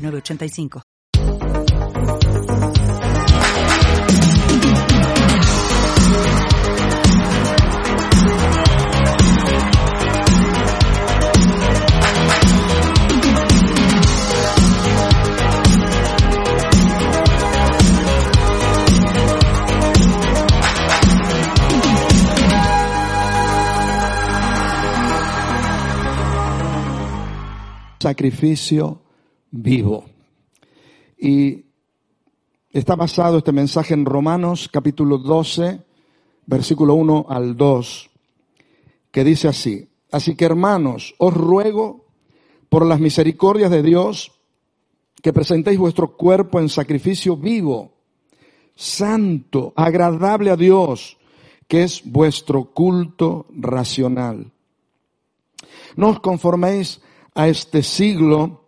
985. sacrificio vivo. Y está basado este mensaje en Romanos capítulo 12, versículo 1 al 2, que dice así, así que hermanos, os ruego por las misericordias de Dios que presentéis vuestro cuerpo en sacrificio vivo, santo, agradable a Dios, que es vuestro culto racional. No os conforméis a este siglo,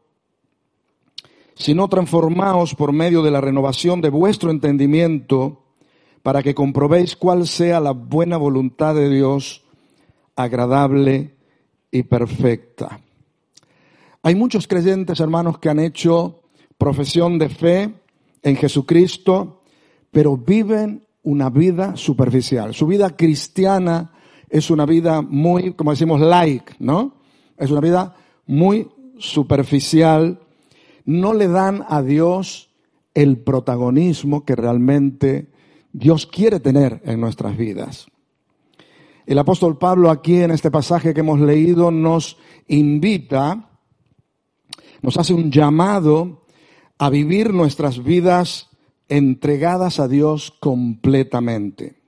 sino transformaos por medio de la renovación de vuestro entendimiento para que comprobéis cuál sea la buena voluntad de Dios, agradable y perfecta. Hay muchos creyentes, hermanos, que han hecho profesión de fe en Jesucristo, pero viven una vida superficial. Su vida cristiana es una vida muy, como decimos, like, ¿no? Es una vida muy superficial no le dan a Dios el protagonismo que realmente Dios quiere tener en nuestras vidas. El apóstol Pablo aquí en este pasaje que hemos leído nos invita, nos hace un llamado a vivir nuestras vidas entregadas a Dios completamente.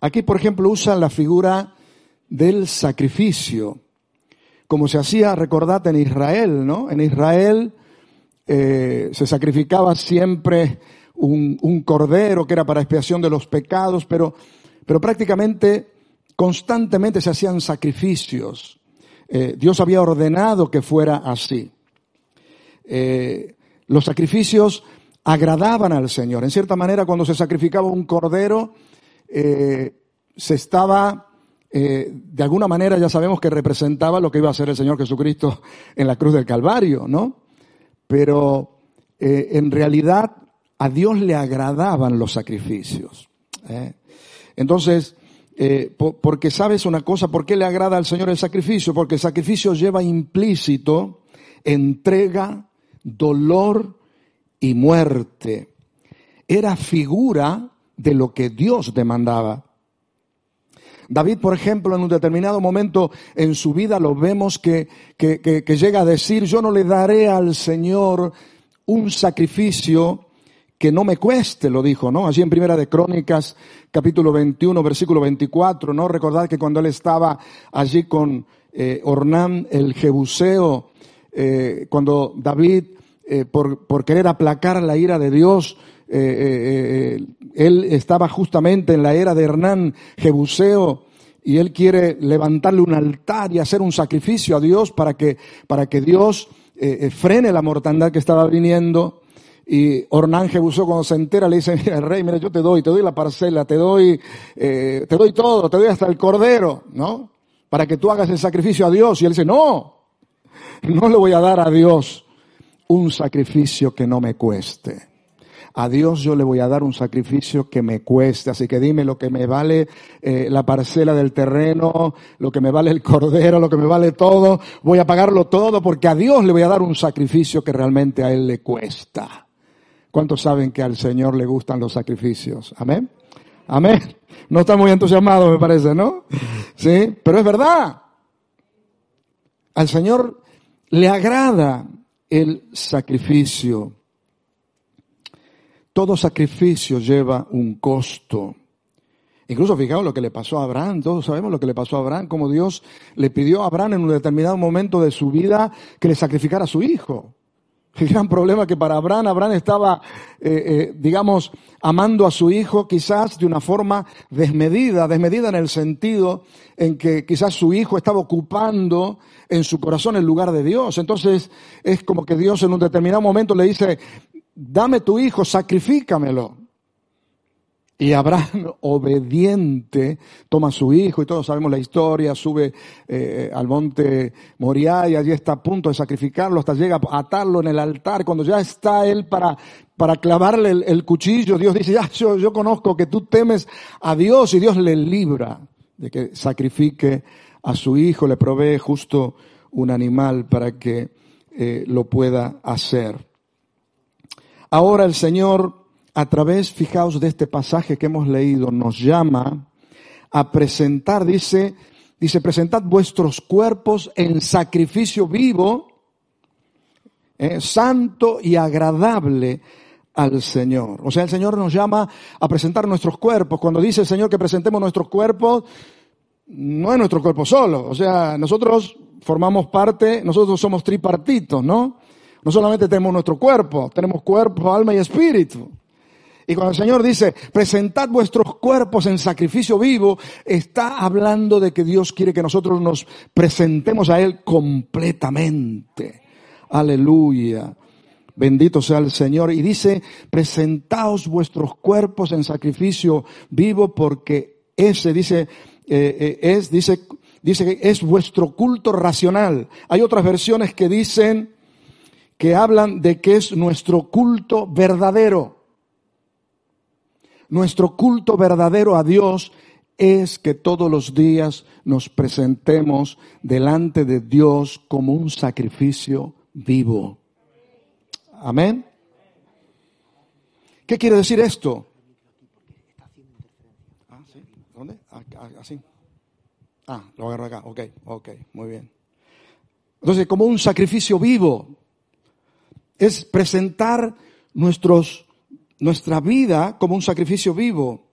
Aquí, por ejemplo, usa la figura del sacrificio, como se hacía, recordad, en Israel, ¿no? En Israel eh, se sacrificaba siempre un, cordero que era para expiación de los pecados, pero, pero prácticamente constantemente se hacían sacrificios. Eh, Dios había ordenado que fuera así. Eh, los sacrificios agradaban al Señor. En cierta manera, cuando se sacrificaba un cordero, se estaba, de alguna manera ya sabemos que representaba lo que iba a hacer el Señor Jesucristo en la cruz del Calvario, ¿no? Pero eh, en realidad a Dios le agradaban los sacrificios. ¿eh? Entonces, eh, porque sabes una cosa, ¿por qué le agrada al Señor el sacrificio? Porque el sacrificio lleva implícito entrega, dolor y muerte. Era figura de lo que Dios demandaba. David, por ejemplo, en un determinado momento en su vida lo vemos que, que, llega a decir, yo no le daré al Señor un sacrificio que no me cueste, lo dijo, ¿no? Allí en Primera de Crónicas, capítulo 21, versículo 24, ¿no? Recordad que cuando él estaba allí con eh, Ornán el Jebuseo, eh, cuando David, eh, por, por, querer aplacar la ira de Dios, él estaba justamente en la era de Hernán Jebuseo y él quiere levantarle un altar y hacer un sacrificio a Dios para que, para que Dios eh, eh, frene la mortandad que estaba viniendo. Y Ornán Jebuseo cuando se entera le dice, mira, rey, mira, yo te doy, te doy la parcela, te doy, eh, te doy todo, te doy hasta el cordero, ¿no? Para que tú hagas el sacrificio a Dios. Y él dice, no, no le voy a dar a Dios un sacrificio que no me cueste. A Dios yo le voy a dar un sacrificio que me cueste. Así que dime lo que me vale eh, la parcela del terreno, lo que me vale el cordero, lo que me vale todo. Voy a pagarlo todo porque a Dios le voy a dar un sacrificio que realmente a Él le cuesta. ¿Cuántos saben que al Señor le gustan los sacrificios? Amén. Amén. No están muy entusiasmados, me parece, ¿no? Sí, pero es verdad. Al Señor le agrada el sacrificio. Todo sacrificio lleva un costo. Incluso fijaos lo que le pasó a Abraham, todos sabemos lo que le pasó a Abraham, como Dios le pidió a Abraham en un determinado momento de su vida que le sacrificara a su hijo. El gran problema que para Abraham, Abraham estaba, eh, eh, digamos, amando a su hijo quizás de una forma desmedida, desmedida en el sentido en que quizás su hijo estaba ocupando en su corazón el lugar de Dios. Entonces es como que Dios en un determinado momento le dice, dame tu hijo, sacrifícamelo. Y Abraham, obediente, toma a su hijo, y todos sabemos la historia, sube eh, al monte Moriah y allí está a punto de sacrificarlo, hasta llega a atarlo en el altar. Cuando ya está él para, para clavarle el, cuchillo, Dios dice, ya, yo, yo conozco que tú temes a Dios y Dios le libra de que sacrifique a su hijo, le provee justo un animal para que eh, lo pueda hacer. Ahora el Señor a través, fijaos, de este pasaje que hemos leído, nos llama a presentar, dice, dice, presentad vuestros cuerpos en sacrificio vivo, eh, santo y agradable al Señor. O sea, el Señor nos llama a presentar nuestros cuerpos. Cuando dice el Señor que presentemos nuestros cuerpos, no es nuestro cuerpo solo. O sea, nosotros formamos parte, nosotros somos tripartitos, ¿no? No solamente tenemos nuestro cuerpo, tenemos cuerpo, alma y espíritu. Y cuando el Señor dice, presentad vuestros cuerpos en sacrificio vivo, está hablando de que Dios quiere que nosotros nos presentemos a Él completamente. Aleluya. Bendito sea el Señor. Y dice, presentaos vuestros cuerpos en sacrificio vivo porque ese, dice, eh, eh, es, dice, dice que es vuestro culto racional. Hay otras versiones que dicen, que hablan de que es nuestro culto verdadero. Nuestro culto verdadero a Dios es que todos los días nos presentemos delante de Dios como un sacrificio vivo. Amén. ¿Qué quiere decir esto? Ah, ¿sí? ¿Dónde? Ah, ah, así. Ah, lo agarro acá. Ok, ok, muy bien. Entonces, como un sacrificio vivo, es presentar nuestros nuestra vida como un sacrificio vivo.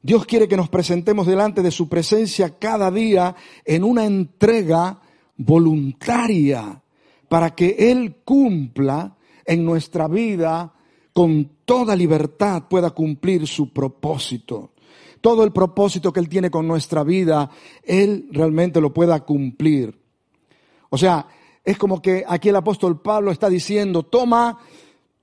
Dios quiere que nos presentemos delante de su presencia cada día en una entrega voluntaria para que Él cumpla en nuestra vida con toda libertad, pueda cumplir su propósito. Todo el propósito que Él tiene con nuestra vida, Él realmente lo pueda cumplir. O sea, es como que aquí el apóstol Pablo está diciendo, toma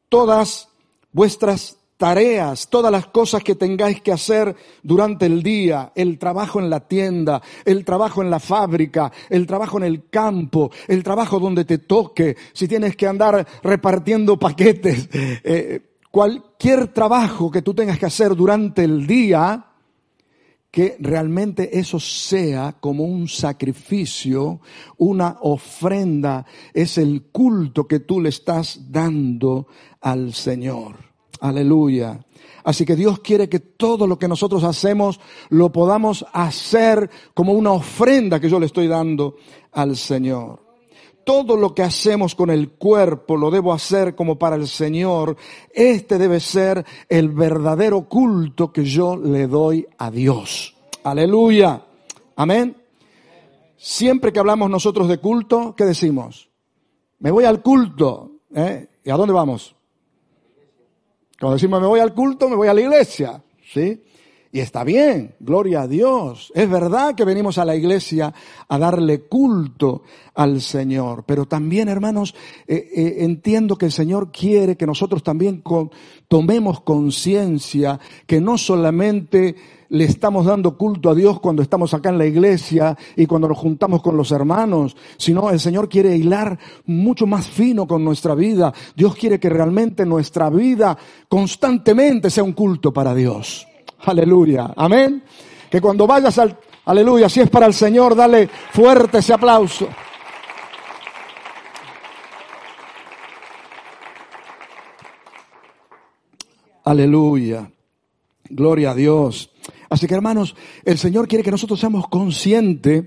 todas vuestras tareas, todas las cosas que tengáis que hacer durante el día, el trabajo en la tienda, el trabajo en la fábrica, el trabajo en el campo, el trabajo donde te toque, si tienes que andar repartiendo paquetes, eh, cualquier trabajo que tú tengas que hacer durante el día, que realmente eso sea como un sacrificio, una ofrenda, es el culto que tú le estás dando al Señor. Aleluya. Así que Dios quiere que todo lo que nosotros hacemos lo podamos hacer como una ofrenda que yo le estoy dando al Señor. Todo lo que hacemos con el cuerpo lo debo hacer como para el Señor. Este debe ser el verdadero culto que yo le doy a Dios. Aleluya. Amén. Siempre que hablamos nosotros de culto, ¿qué decimos? Me voy al culto. ¿eh? ¿Y a dónde vamos? Cuando decimos me voy al culto, me voy a la iglesia, ¿sí? Y está bien, gloria a Dios. Es verdad que venimos a la iglesia a darle culto al Señor, pero también, hermanos, eh, eh, entiendo que el Señor quiere que nosotros también tomemos conciencia que no solamente le estamos dando culto a Dios cuando estamos acá en la iglesia y cuando nos juntamos con los hermanos, sino el Señor quiere hilar mucho más fino con nuestra vida. Dios quiere que realmente nuestra vida constantemente sea un culto para Dios. Aleluya. Amén. Que cuando vayas al, aleluya, si es para el Señor, dale fuerte ese aplauso. Aleluya. Gloria a Dios. Así que hermanos, el Señor quiere que nosotros seamos conscientes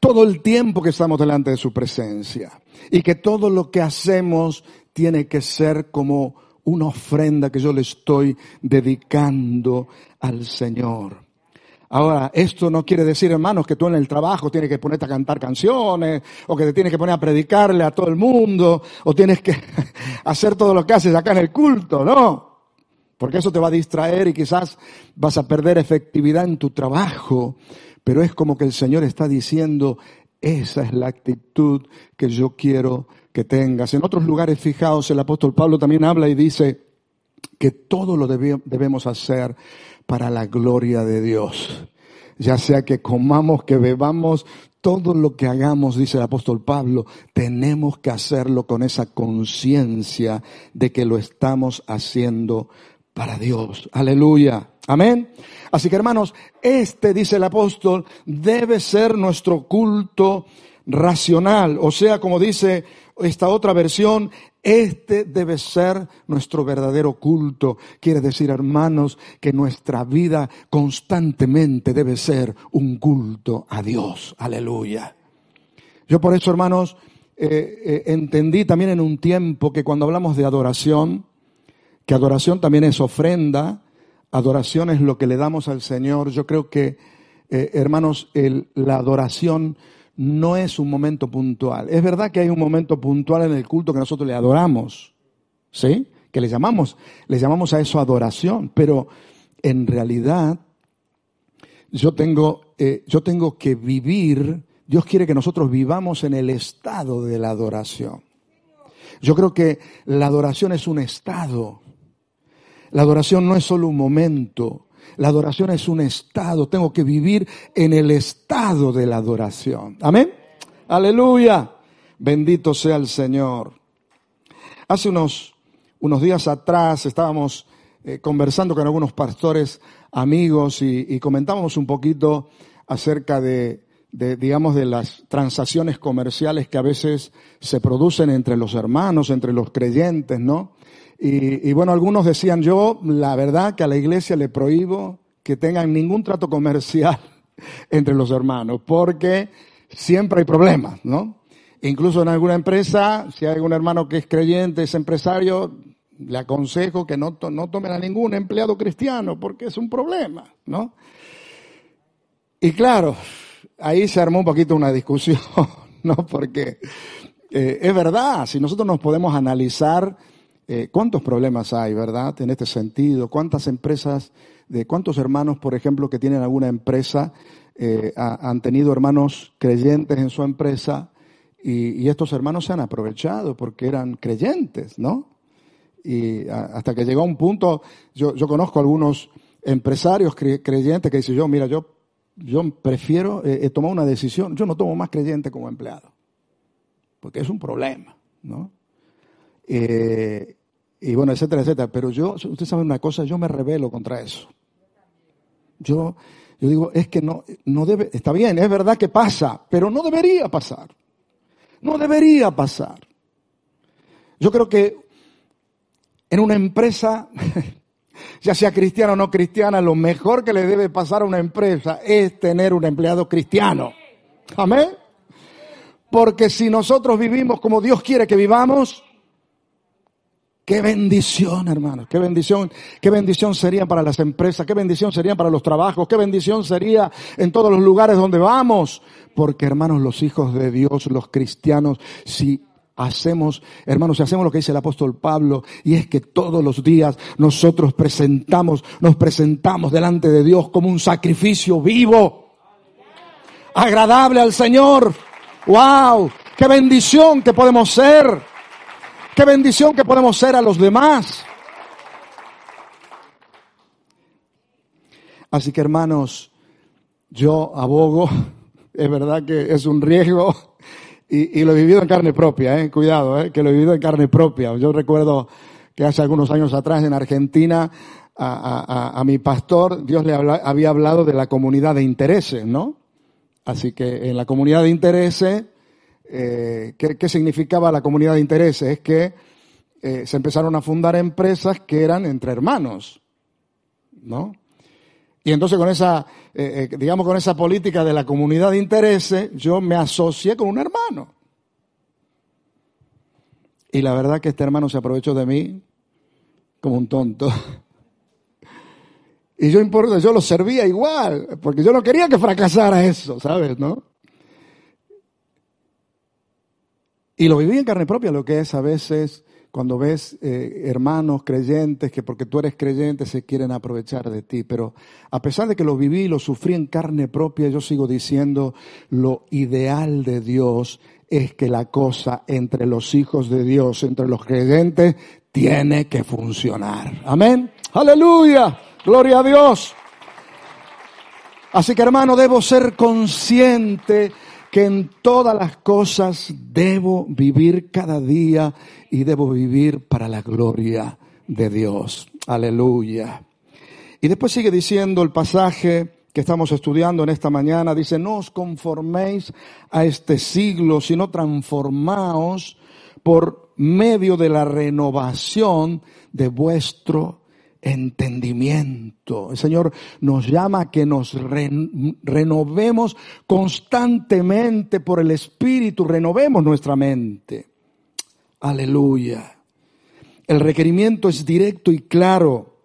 todo el tiempo que estamos delante de su presencia y que todo lo que hacemos tiene que ser como una ofrenda que yo le estoy dedicando al Señor. Ahora, esto no quiere decir, hermanos, que tú en el trabajo tienes que ponerte a cantar canciones, o que te tienes que poner a predicarle a todo el mundo, o tienes que hacer todo lo que haces acá en el culto, no. Porque eso te va a distraer y quizás vas a perder efectividad en tu trabajo. Pero es como que el Señor está diciendo, esa es la actitud que yo quiero que tengas. En otros lugares, fijaos, el apóstol Pablo también habla y dice que todo lo debemos hacer para la gloria de Dios. Ya sea que comamos, que bebamos, todo lo que hagamos, dice el apóstol Pablo, tenemos que hacerlo con esa conciencia de que lo estamos haciendo para Dios. Aleluya. Amén. Así que hermanos, este, dice el apóstol, debe ser nuestro culto racional. O sea, como dice esta otra versión, este debe ser nuestro verdadero culto. Quiere decir, hermanos, que nuestra vida constantemente debe ser un culto a Dios. Aleluya. Yo por eso, hermanos, eh, eh, entendí también en un tiempo que cuando hablamos de adoración, que adoración también es ofrenda, adoración es lo que le damos al Señor. Yo creo que, eh, hermanos, la adoración no es un momento puntual. Es verdad que hay un momento puntual en el culto que nosotros le adoramos, ¿sí? Que le llamamos, le llamamos a eso adoración, pero en realidad yo tengo, eh, yo tengo que vivir, Dios quiere que nosotros vivamos en el estado de la adoración. Yo creo que la adoración es un estado. La adoración no es solo un momento. La adoración es un estado. Tengo que vivir en el estado de la adoración. Amén. Aleluya. Bendito sea el Señor. Hace unos, unos días atrás estábamos eh, conversando con algunos pastores amigos y, comentábamos un poquito acerca de, de, digamos, de las transacciones comerciales que a veces se producen entre los hermanos, entre los creyentes, ¿no? Y, bueno, algunos decían, yo la verdad que a la iglesia le prohíbo que tengan ningún trato comercial entre los hermanos, porque siempre hay problemas, ¿no? Incluso en alguna empresa, si hay algún hermano que es creyente, es empresario, le aconsejo que no, no tomen a ningún empleado cristiano, porque es un problema, ¿no? Y claro, ahí se armó un poquito una discusión, ¿no? Porque eh, es verdad, si nosotros nos podemos analizar eh, ¿Cuántos problemas hay, verdad, en este sentido? ¿Cuántas empresas, de cuántos hermanos, por ejemplo, que tienen alguna empresa, eh, han tenido hermanos creyentes en su empresa y, estos hermanos se han aprovechado porque eran creyentes, ¿no? Y hasta que llegó un punto, yo, yo conozco algunos empresarios creyentes que dicen yo, mira, yo, yo prefiero eh, tomar una decisión, yo no tomo más creyente como empleado, porque es un problema, ¿no? Eh, y bueno, etcétera, etcétera. Pero yo, usted sabe una cosa, yo me rebelo contra eso. Yo, yo digo, es que no, no debe, está bien, es verdad que pasa, pero no debería pasar. No debería pasar. Yo creo que en una empresa, ya sea cristiana o no cristiana, lo mejor que le debe pasar a una empresa es tener un empleado cristiano. Amén. Porque si nosotros vivimos como Dios quiere que vivamos, Qué bendición, hermanos, qué bendición, qué bendición sería para las empresas, qué bendición sería para los trabajos, qué bendición sería en todos los lugares donde vamos. Porque, hermanos, los hijos de Dios, los cristianos, si hacemos, hermanos, si hacemos lo que dice el apóstol Pablo, y es que todos los días nosotros presentamos, nos presentamos delante de Dios como un sacrificio vivo, agradable al Señor. ¡Wow! ¡Qué bendición que podemos ser! Qué bendición que podemos ser a los demás. Así que hermanos, yo abogo, es verdad que es un riesgo y, lo he vivido en carne propia, eh, cuidado, eh, que lo he vivido en carne propia. Yo recuerdo que hace algunos años atrás en Argentina a, mi pastor Dios le había hablado de la comunidad de intereses, ¿no? Así que en la comunidad de intereses eh, ¿qué, significaba la comunidad de intereses? Es que eh, se empezaron a fundar empresas que eran entre hermanos, ¿no? Y entonces con esa, eh, digamos, con esa política de la comunidad de intereses, yo me asocié con un hermano. Y la verdad que este hermano se aprovechó de mí como un tonto. Y yo importa, yo lo servía igual, porque yo no quería que fracasara eso, ¿sabes? ¿No? Y lo viví en carne propia, lo que es a veces cuando ves eh, hermanos creyentes que porque tú eres creyente se quieren aprovechar de ti. Pero a pesar de que lo viví y lo sufrí en carne propia, yo sigo diciendo, lo ideal de Dios es que la cosa entre los hijos de Dios, entre los creyentes, tiene que funcionar. Amén. Aleluya. Gloria a Dios. Así que hermano, debo ser consciente que en todas las cosas debo vivir cada día y debo vivir para la gloria de Dios. Aleluya. Y después sigue diciendo el pasaje que estamos estudiando en esta mañana, dice, no os conforméis a este siglo, sino transformaos por medio de la renovación de vuestro entendimiento. El Señor nos llama a que nos renovemos constantemente por el Espíritu, renovemos nuestra mente. Aleluya. El requerimiento es directo y claro.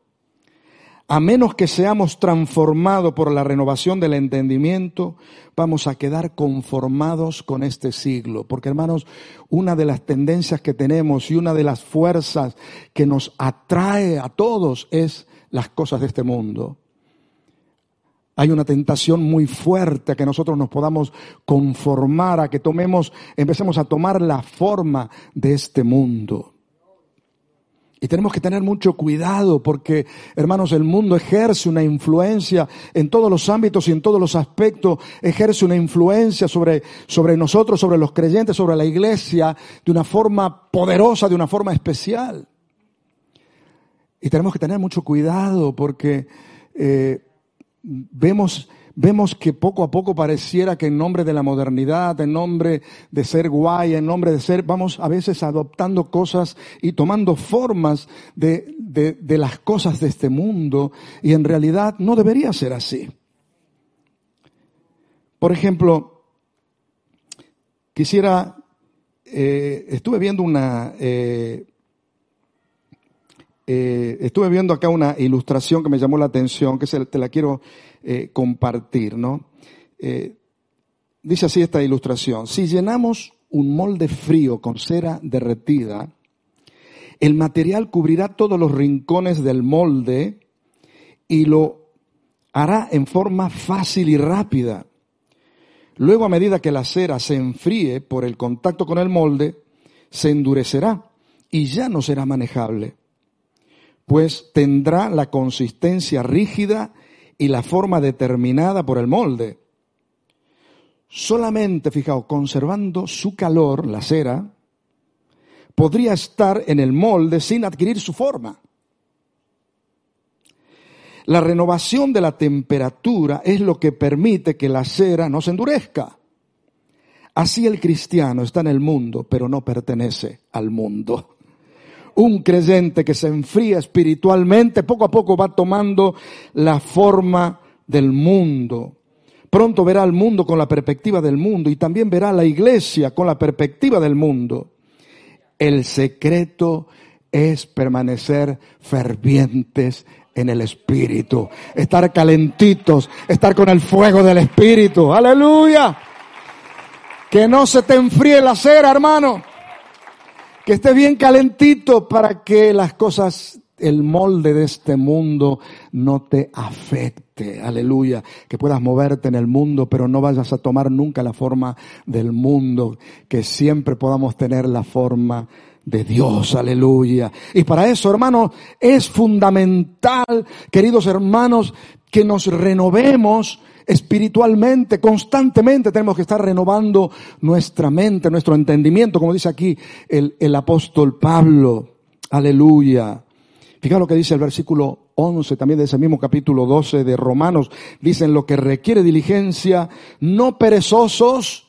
A menos que seamos transformados por la renovación del entendimiento, vamos a quedar conformados con este siglo. Porque hermanos, una de las tendencias que tenemos y una de las fuerzas que nos atrae a todos es las cosas de este mundo. Hay una tentación muy fuerte a que nosotros nos podamos conformar, a que tomemos, empecemos a tomar la forma de este mundo. Y tenemos que tener mucho cuidado porque, hermanos, el mundo ejerce una influencia en todos los ámbitos y en todos los aspectos, ejerce una influencia sobre, sobre nosotros, sobre los creyentes, sobre la iglesia, de una forma poderosa, de una forma especial. Y tenemos que tener mucho cuidado porque eh, vemos vemos que poco a poco pareciera que en nombre de la modernidad, en nombre de ser guay, en nombre de ser, vamos a veces adoptando cosas y tomando formas de, de, las cosas de este mundo y en realidad no debería ser así. Por ejemplo, quisiera, eh, estuve viendo una, eh, eh, estuve viendo acá una ilustración que me llamó la atención, que se, te la quiero eh, compartir, ¿no? Eh, dice así esta ilustración. Si llenamos un molde frío con cera derretida, el material cubrirá todos los rincones del molde y lo hará en forma fácil y rápida. Luego, a medida que la cera se enfríe por el contacto con el molde, se endurecerá y ya no será manejable, pues tendrá la consistencia rígida y la forma determinada por el molde. Solamente, fijaos, conservando su calor, la cera, podría estar en el molde sin adquirir su forma. La renovación de la temperatura es lo que permite que la cera no se endurezca. Así el cristiano está en el mundo, pero no pertenece al mundo un creyente que se enfría espiritualmente, poco a poco va tomando la forma del mundo. Pronto verá al mundo con la perspectiva del mundo y también verá a la iglesia con la perspectiva del mundo. El secreto es permanecer fervientes en el Espíritu, estar calentitos, estar con el fuego del Espíritu. Aleluya. Que no se te enfríe la cera, hermano que esté bien calentito para que las cosas, el molde de este mundo no te afecte. Aleluya. Que puedas moverte en el mundo, pero no vayas a tomar nunca la forma del mundo. Que siempre podamos tener la forma de Dios, aleluya. Y para eso, hermanos, es fundamental, queridos hermanos, que nos renovemos espiritualmente, constantemente tenemos que estar renovando nuestra mente, nuestro entendimiento, como dice aquí el, el apóstol Pablo. Aleluya. Fíjate lo que dice el versículo 11 también de ese mismo capítulo 12 de Romanos. Dicen lo que requiere diligencia, no perezosos,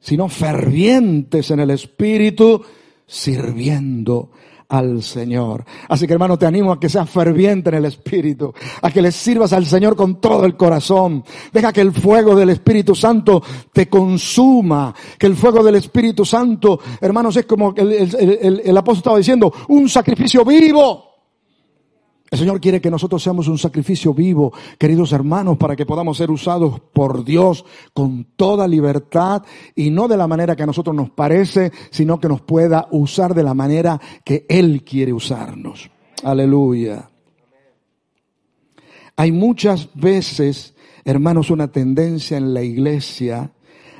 sino fervientes en el espíritu, sirviendo al Señor. Así que hermano, te animo a que seas ferviente en el Espíritu, a que le sirvas al Señor con todo el corazón. Deja que el fuego del Espíritu Santo te consuma, que el fuego del Espíritu Santo, hermanos, es como el, el, el, el apóstol estaba diciendo, un sacrificio vivo. El Señor quiere que nosotros seamos un sacrificio vivo, queridos hermanos, para que podamos ser usados por Dios con toda libertad y no de la manera que a nosotros nos parece, sino que nos pueda usar de la manera que Él quiere usarnos. Aleluya. Hay muchas veces, hermanos, una tendencia en la iglesia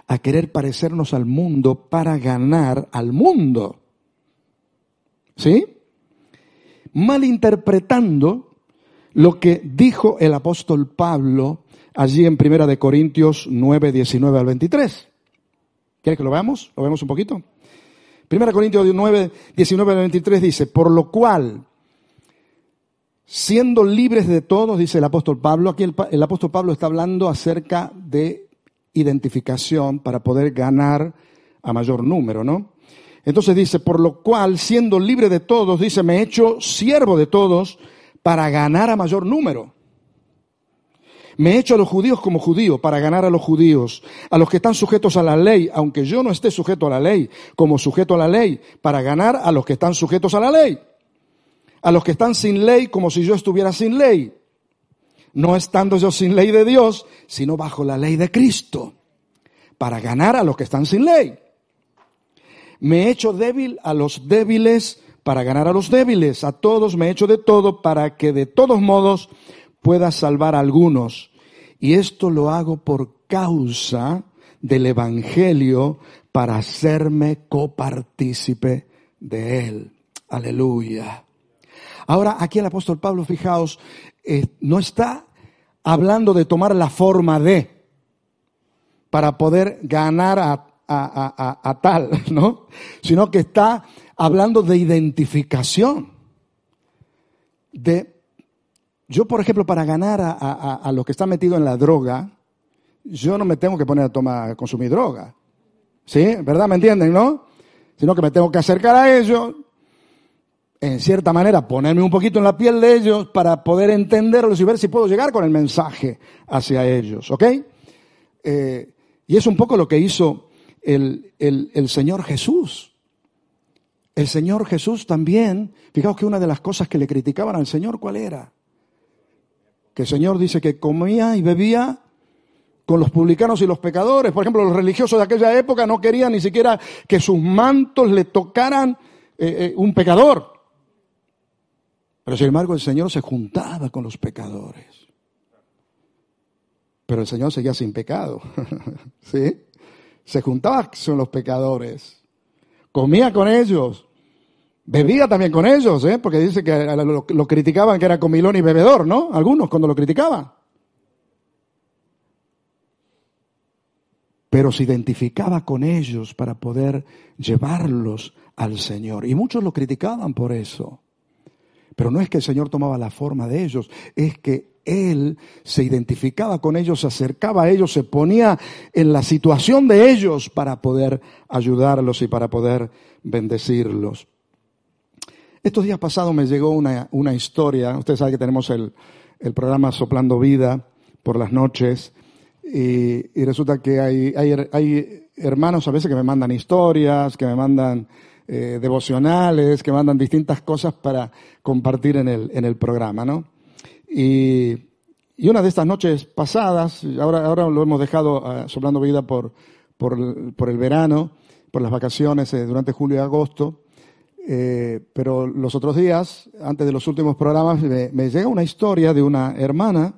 a querer parecernos al mundo para ganar al mundo. ¿Sí? Malinterpretando lo que dijo el apóstol Pablo allí en Primera de Corintios 9, 19 al 23. ¿Quieres que lo veamos? ¿Lo vemos un poquito? Primera Corintios 9, 19 al 23 dice, por lo cual, siendo libres de todos, dice el apóstol Pablo, aquí el, el apóstol Pablo está hablando acerca de identificación para poder ganar a mayor número, ¿no? Entonces dice, por lo cual, siendo libre de todos, dice, me he hecho siervo de todos para ganar a mayor número. Me he hecho a los judíos como judío para ganar a los judíos, a los que están sujetos a la ley, aunque yo no esté sujeto a la ley, como sujeto a la ley, para ganar a los que están sujetos a la ley. A los que están sin ley, como si yo estuviera sin ley. No estando yo sin ley de Dios, sino bajo la ley de Cristo, para ganar a los que están sin ley. Me he hecho débil a los débiles para ganar a los débiles. A todos me he hecho de todo para que de todos modos pueda salvar a algunos. Y esto lo hago por causa del Evangelio para hacerme copartícipe de él. Aleluya. Ahora, aquí el apóstol Pablo, fijaos, eh, no está hablando de tomar la forma de para poder ganar a a, tal, ¿no? Sino que está hablando de identificación. De, yo, por ejemplo, para ganar a, a, los que están metidos en la droga, yo no me tengo que poner a tomar, a consumir droga. ¿Sí? ¿Verdad? ¿Me entienden, no? Sino que me tengo que acercar a ellos, en cierta manera, ponerme un poquito en la piel de ellos para poder entenderlos y ver si puedo llegar con el mensaje hacia ellos, ¿ok? Eh, y es un poco lo que hizo el, el, Señor Jesús. El Señor Jesús también, fijaos que una de las cosas que le criticaban al Señor, ¿cuál era? Que el Señor dice que comía y bebía con los publicanos y los pecadores. Por ejemplo, los religiosos de aquella época no querían ni siquiera que sus mantos le tocaran eh, eh, un pecador. Pero sin embargo el Señor se juntaba con los pecadores. Pero el Señor seguía sin pecado. ¿Sí? Se juntaba con los pecadores, comía con ellos, bebía también con ellos, ¿eh? porque dice que lo, criticaban que era comilón y bebedor, ¿no? Algunos cuando lo criticaban. Pero se identificaba con ellos para poder llevarlos al Señor. Y muchos lo criticaban por eso. Pero no es que el Señor tomaba la forma de ellos, es que él se identificaba con ellos, se acercaba a ellos, se ponía en la situación de ellos para poder ayudarlos y para poder bendecirlos. Estos días pasados me llegó una, una historia, usted sabe que tenemos el, el, programa Soplando Vida por las noches y, y resulta que hay, hay, hay, hermanos a veces que me mandan historias, que me mandan eh, devocionales, que mandan distintas cosas para compartir en el, en el programa, ¿no? Y, una de estas noches pasadas, ahora, ahora lo hemos dejado uh, soplando vida por, por, por, el verano, por las vacaciones eh, durante julio y agosto, eh, pero los otros días, antes de los últimos programas, me, me, llega una historia de una hermana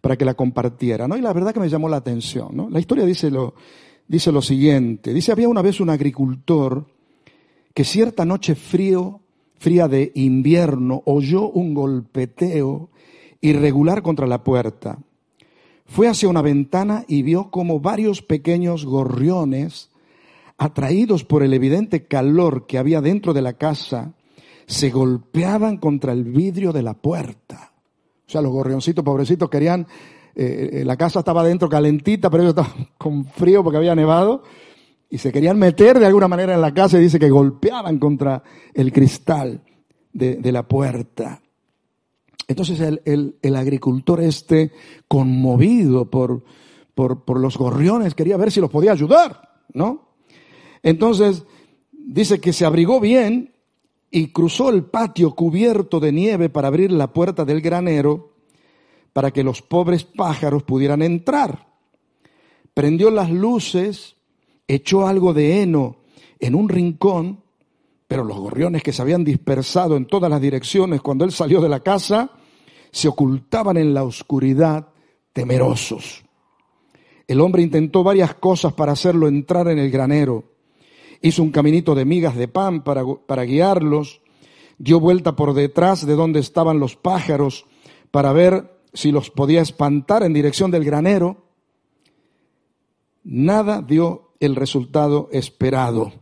para que la compartiera, ¿no? Y la verdad que me llamó la atención, ¿no? La historia dice lo, dice lo siguiente, dice, había una vez un agricultor que cierta noche frío, fría de invierno, oyó un golpeteo irregular contra la puerta. Fue hacia una ventana y vio como varios pequeños gorriones, atraídos por el evidente calor que había dentro de la casa, se golpeaban contra el vidrio de la puerta. O sea, los gorrioncitos pobrecitos querían, eh, eh, la casa estaba dentro calentita, pero ellos estaban con frío porque había nevado, y se querían meter de alguna manera en la casa y dice que golpeaban contra el cristal de, de la puerta. Entonces el, el, agricultor este, conmovido por, por, por, los gorriones, quería ver si los podía ayudar, ¿no? Entonces, dice que se abrigó bien y cruzó el patio cubierto de nieve para abrir la puerta del granero para que los pobres pájaros pudieran entrar. Prendió las luces, echó algo de heno en un rincón, pero los gorriones que se habían dispersado en todas las direcciones cuando él salió de la casa, se ocultaban en la oscuridad temerosos. El hombre intentó varias cosas para hacerlo entrar en el granero hizo un caminito de migas de pan para, para guiarlos, dio vuelta por detrás de donde estaban los pájaros para ver si los podía espantar en dirección del granero. Nada dio el resultado esperado.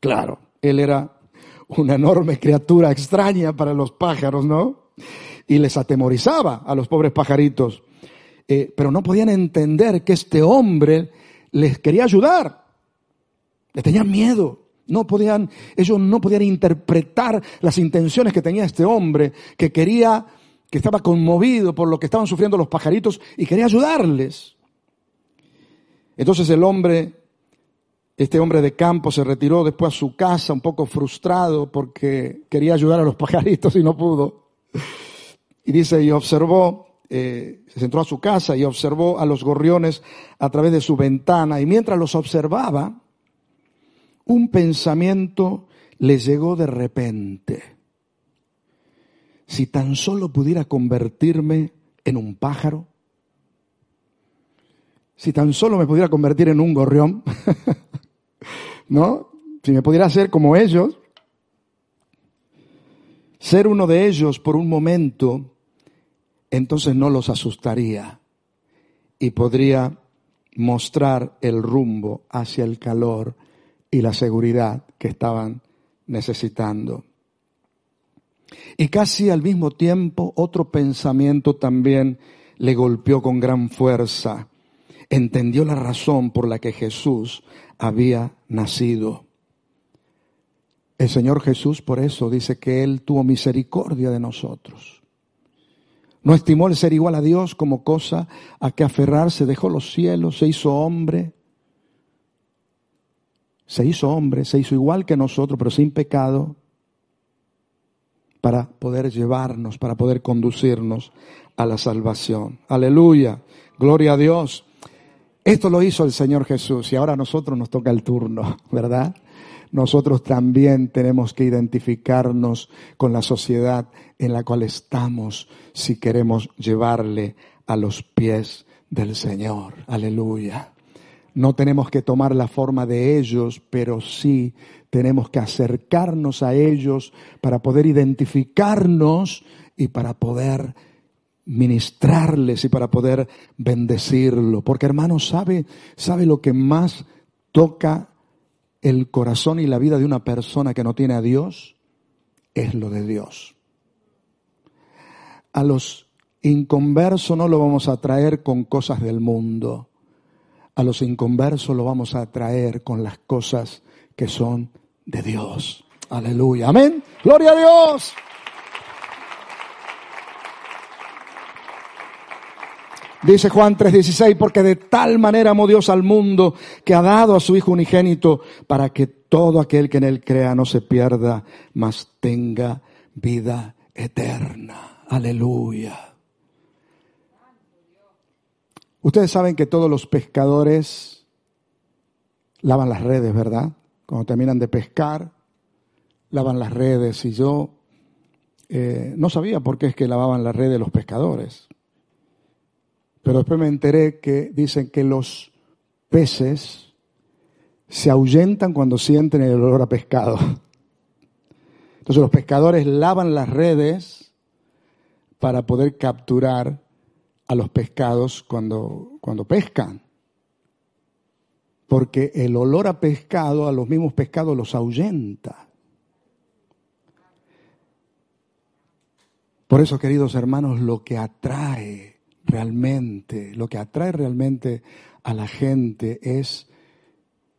Claro, él era una enorme criatura extraña para los pájaros, ¿no? Y les atemorizaba a los pobres pajaritos. Eh, pero no podían entender que este hombre les quería ayudar. Le tenían miedo. No podían, ellos no podían interpretar las intenciones que tenía este hombre, que quería, que estaba conmovido por lo que estaban sufriendo los pajaritos y quería ayudarles. Entonces el hombre, este hombre de campo se retiró después a su casa un poco frustrado porque quería ayudar a los pajaritos y no pudo. Y dice, y observó, eh, se entró a su casa y observó a los gorriones a través de su ventana y mientras los observaba, un pensamiento le llegó de repente. Si tan solo pudiera convertirme en un pájaro, si tan solo me pudiera convertir en un gorrión, ¿no? Si me pudiera hacer como ellos, ser uno de ellos por un momento, entonces no los asustaría y podría mostrar el rumbo hacia el calor y la seguridad que estaban necesitando. Y casi al mismo tiempo otro pensamiento también le golpeó con gran fuerza. Entendió la razón por la que Jesús había nacido. El Señor Jesús por eso dice que Él tuvo misericordia de nosotros. No estimó el ser igual a Dios como cosa a que aferrarse, dejó los cielos, se hizo hombre, se hizo hombre, se hizo igual que nosotros, pero sin pecado, para poder llevarnos, para poder conducirnos a la salvación. Aleluya, gloria a Dios. Esto lo hizo el Señor Jesús y ahora a nosotros nos toca el turno, ¿verdad? Nosotros también tenemos que identificarnos con la sociedad en la cual estamos si queremos llevarle a los pies del Señor. Aleluya. No tenemos que tomar la forma de ellos, pero sí tenemos que acercarnos a ellos para poder identificarnos y para poder ministrarles y para poder bendecirlo. Porque hermano, ¿sabe, sabe lo que más toca el corazón y la vida de una persona que no tiene a Dios? Es lo de Dios. A los inconversos no lo vamos a traer con cosas del mundo a los inconversos lo vamos a traer con las cosas que son de Dios. Aleluya. Amén. Gloria a Dios. Dice Juan 3:16, porque de tal manera amó Dios al mundo que ha dado a su Hijo unigénito para que todo aquel que en él crea no se pierda, mas tenga vida eterna. Aleluya. Ustedes saben que todos los pescadores lavan las redes, ¿verdad? Cuando terminan de pescar, lavan las redes. Y yo eh, no sabía por qué es que lavaban las redes los pescadores. Pero después me enteré que dicen que los peces se ahuyentan cuando sienten el olor a pescado. Entonces los pescadores lavan las redes para poder capturar a los pescados cuando, cuando pescan. Porque el olor a pescado, a los mismos pescados los ahuyenta. Por eso, queridos hermanos, lo que atrae realmente, lo que atrae realmente a la gente es,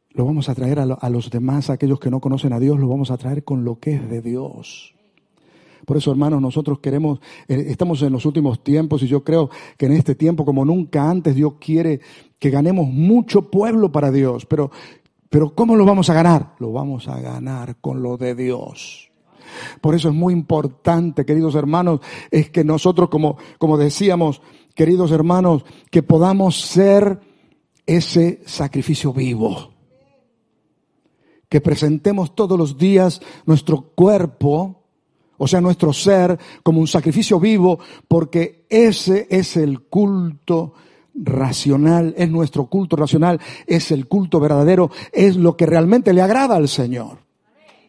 lo vamos a traer a, a los demás, aquellos que no conocen a Dios, lo vamos a traer con lo que es de Dios. Por eso, hermanos, nosotros queremos, eh, estamos en los últimos tiempos y yo creo que en este tiempo, como nunca antes, Dios quiere que ganemos mucho pueblo para Dios. Pero, pero ¿cómo lo vamos a ganar? Lo vamos a ganar con lo de Dios. Por eso es muy importante, queridos hermanos, es que nosotros, como, como decíamos, queridos hermanos, que podamos ser ese sacrificio vivo. Que presentemos todos los días nuestro cuerpo, o sea, nuestro ser, como un sacrificio vivo, porque ese es el culto racional, es nuestro culto racional, es el culto verdadero, es lo que realmente le agrada al Señor.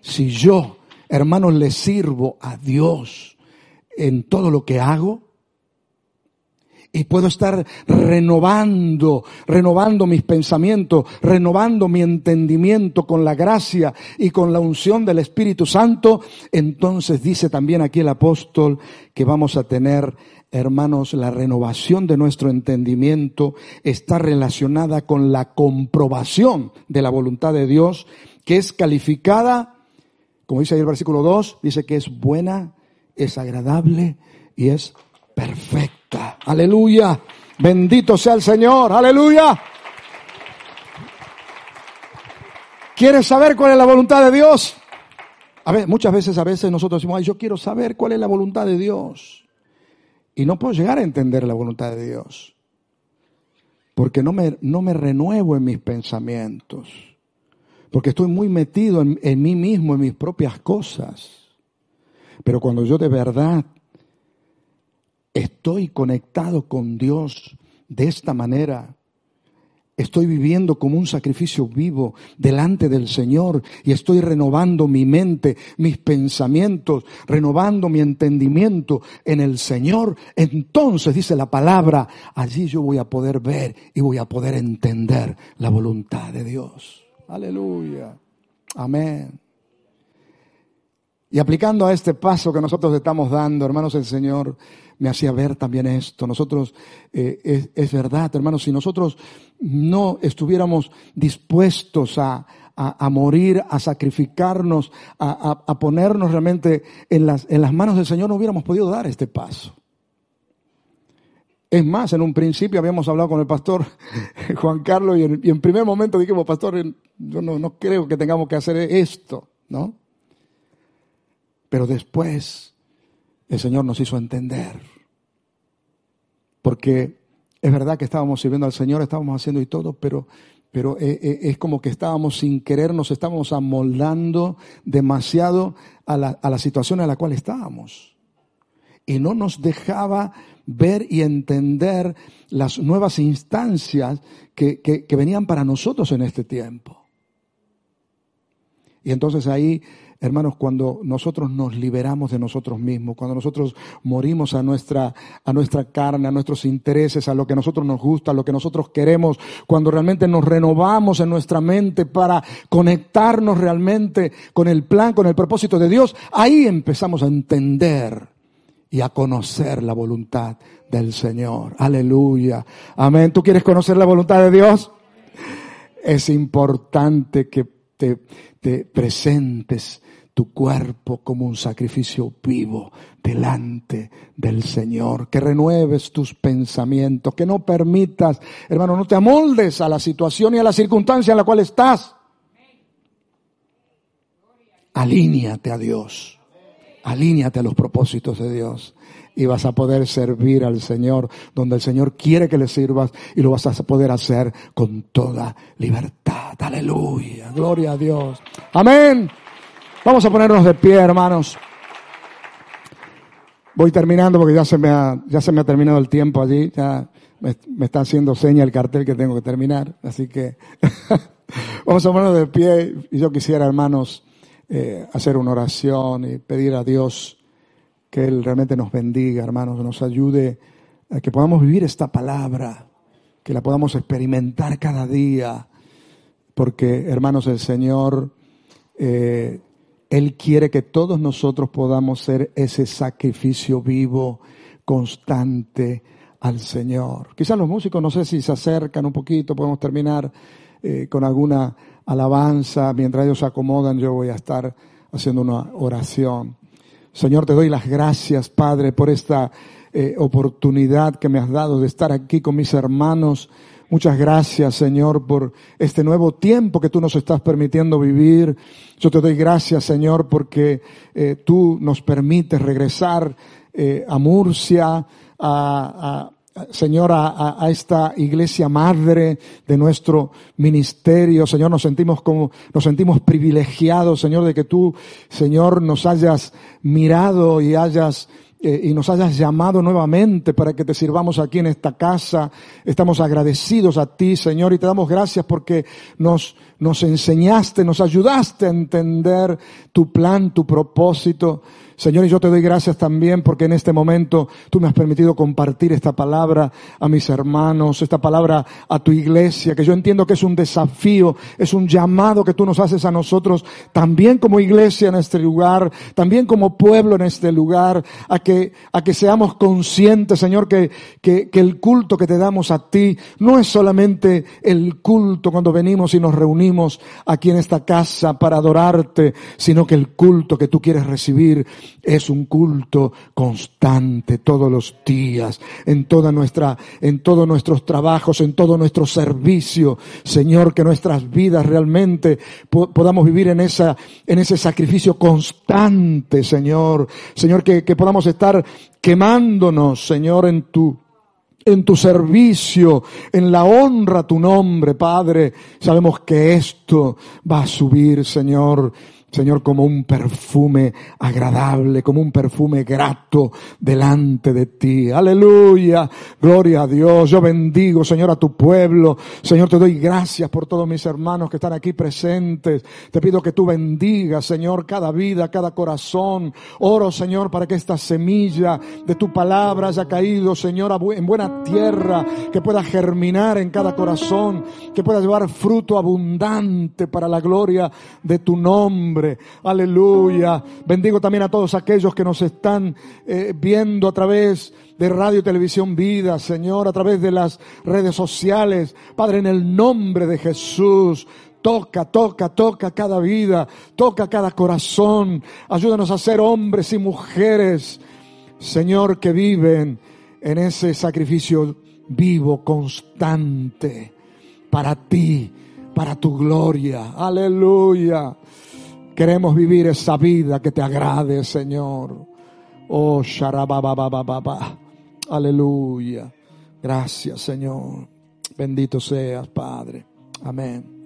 Si yo, hermanos, le sirvo a Dios en todo lo que hago, y puedo estar renovando, renovando mis pensamientos, renovando mi entendimiento con la gracia y con la unción del Espíritu Santo, entonces dice también aquí el apóstol que vamos a tener, hermanos, la renovación de nuestro entendimiento está relacionada con la comprobación de la voluntad de Dios, que es calificada, como dice ahí el versículo 2, dice que es buena, es agradable y es perfecta. Aleluya. Bendito sea el Señor. Aleluya. ¿Quieres saber cuál es la voluntad de Dios? A ver, muchas veces, a veces nosotros decimos, ay, yo quiero saber cuál es la voluntad de Dios. Y no puedo llegar a entender la voluntad de Dios. Porque no me, no me renuevo en mis pensamientos. Porque estoy muy metido en, mí mismo, en mis propias cosas. Pero cuando yo de verdad estoy conectado con Dios de esta manera. Estoy viviendo como un sacrificio vivo delante del Señor y estoy renovando mi mente, mis pensamientos, renovando mi entendimiento en el Señor. Entonces dice la palabra, allí yo voy a poder ver y voy a poder entender la voluntad de Dios. Aleluya. Amén. Y aplicando a este paso que nosotros estamos dando, hermanos, el Señor me hacía ver también esto. Nosotros, eh, es, verdad, hermanos, si nosotros no estuviéramos dispuestos a, a, morir, a sacrificarnos, a, a, ponernos realmente en las, en las manos del Señor, no hubiéramos podido dar este paso. Es más, en un principio habíamos hablado con el pastor Juan Carlos y en, primer momento dijimos, pastor, yo no, no creo que tengamos que hacer esto, ¿no? Pero después el Señor nos hizo entender. Porque es verdad que estábamos sirviendo al Señor, estábamos haciendo y todo, pero, pero eh, eh, es como que estábamos sin querer, nos estábamos amoldando demasiado a la, a la situación en la cual estábamos. Y no nos dejaba ver y entender las nuevas instancias que, que, venían para nosotros en este tiempo. Y entonces ahí Hermanos, cuando nosotros nos liberamos de nosotros mismos, cuando nosotros morimos a nuestra, a nuestra carne, a nuestros intereses, a lo que a nosotros nos gusta, a lo que nosotros queremos, cuando realmente nos renovamos en nuestra mente para conectarnos realmente con el plan, con el propósito de Dios, ahí empezamos a entender y a conocer la voluntad del Señor. Aleluya. Amén. ¿Tú quieres conocer la voluntad de Dios? Es importante que te, te presentes tu cuerpo como un sacrificio vivo delante del Señor, que renueves tus pensamientos, que no permitas, hermano, no te amoldes a la situación y a la circunstancia en la cual estás. Alíñate a Dios, alíñate a los propósitos de Dios y vas a poder servir al Señor donde el Señor quiere que le sirvas y lo vas a poder hacer con toda libertad. Aleluya, gloria a Dios. Amén. Vamos a ponernos de pie, hermanos. Voy terminando porque ya se me ha, ya se me ha terminado el tiempo allí. Ya me, está haciendo seña el cartel que tengo que terminar. Así que vamos a ponernos de pie. Y yo quisiera, hermanos, eh, hacer una oración y pedir a Dios que Él realmente nos bendiga, hermanos, nos ayude a que podamos vivir esta palabra, que la podamos experimentar cada día. Porque, hermanos, el Señor eh, él quiere que todos nosotros podamos ser ese sacrificio vivo, constante al Señor. Quizás los músicos, no sé si se acercan un poquito, podemos terminar eh, con alguna alabanza. Mientras ellos se acomodan, yo voy a estar haciendo una oración. Señor, te doy las gracias, Padre, por esta eh, oportunidad que me has dado de estar aquí con mis hermanos Muchas gracias, Señor, por este nuevo tiempo que tú nos estás permitiendo vivir. Yo te doy gracias, Señor, porque eh, tú nos permites regresar eh, a Murcia, a, Señor, a, esta iglesia madre de nuestro ministerio. Señor, nos sentimos como, nos sentimos privilegiados, Señor, de que tú, Señor, nos hayas mirado y hayas eh, y nos hayas llamado nuevamente para que te sirvamos aquí en esta casa. Estamos agradecidos a ti, Señor, y te damos gracias porque nos, nos enseñaste, nos ayudaste a entender tu plan, tu propósito. Señor, y yo te doy gracias también porque en este momento tú me has permitido compartir esta palabra a mis hermanos, esta palabra a tu iglesia, que yo entiendo que es un desafío, es un llamado que tú nos haces a nosotros, también como iglesia en este lugar, también como pueblo en este lugar, a que, a que seamos conscientes, Señor, que, que, que el culto que te damos a ti no es solamente el culto cuando venimos y nos reunimos aquí en esta casa para adorarte, sino que el culto que tú quieres recibir es un culto constante todos los días, en toda nuestra, en todos nuestros trabajos, en todo nuestro servicio. Señor, que nuestras vidas realmente podamos vivir en esa, en ese sacrificio constante, Señor. Señor, que, que podamos estar quemándonos, Señor, en tu, en tu servicio, en la honra a tu nombre, Padre. Sabemos que esto va a subir, Señor Señor, como un perfume agradable, como un perfume grato delante de ti. Aleluya. Gloria a Dios. Yo bendigo, Señor, a tu pueblo. Señor, te doy gracias por todos mis hermanos que están aquí presentes. Te pido que tú bendigas, Señor, cada vida, cada corazón. Oro, Señor, para que esta semilla de tu palabra haya caído, Señor, en buena tierra, que pueda germinar en cada corazón, que pueda llevar fruto abundante para la gloria de tu nombre. Aleluya. Bendigo también a todos aquellos que nos están eh, viendo a través de Radio Televisión Vida, Señor, a través de las redes sociales. Padre, en el nombre de Jesús, Toca, toca, toca cada vida, toca cada corazón. Ayúdanos a ser hombres y mujeres, Señor, que viven en ese sacrificio vivo, constante, para ti, para tu gloria. Aleluya. Queremos vivir esa vida que te agrade, Señor. Oh, Sharabababababa. Aleluya. Gracias, Señor. Bendito seas, Padre. Amén.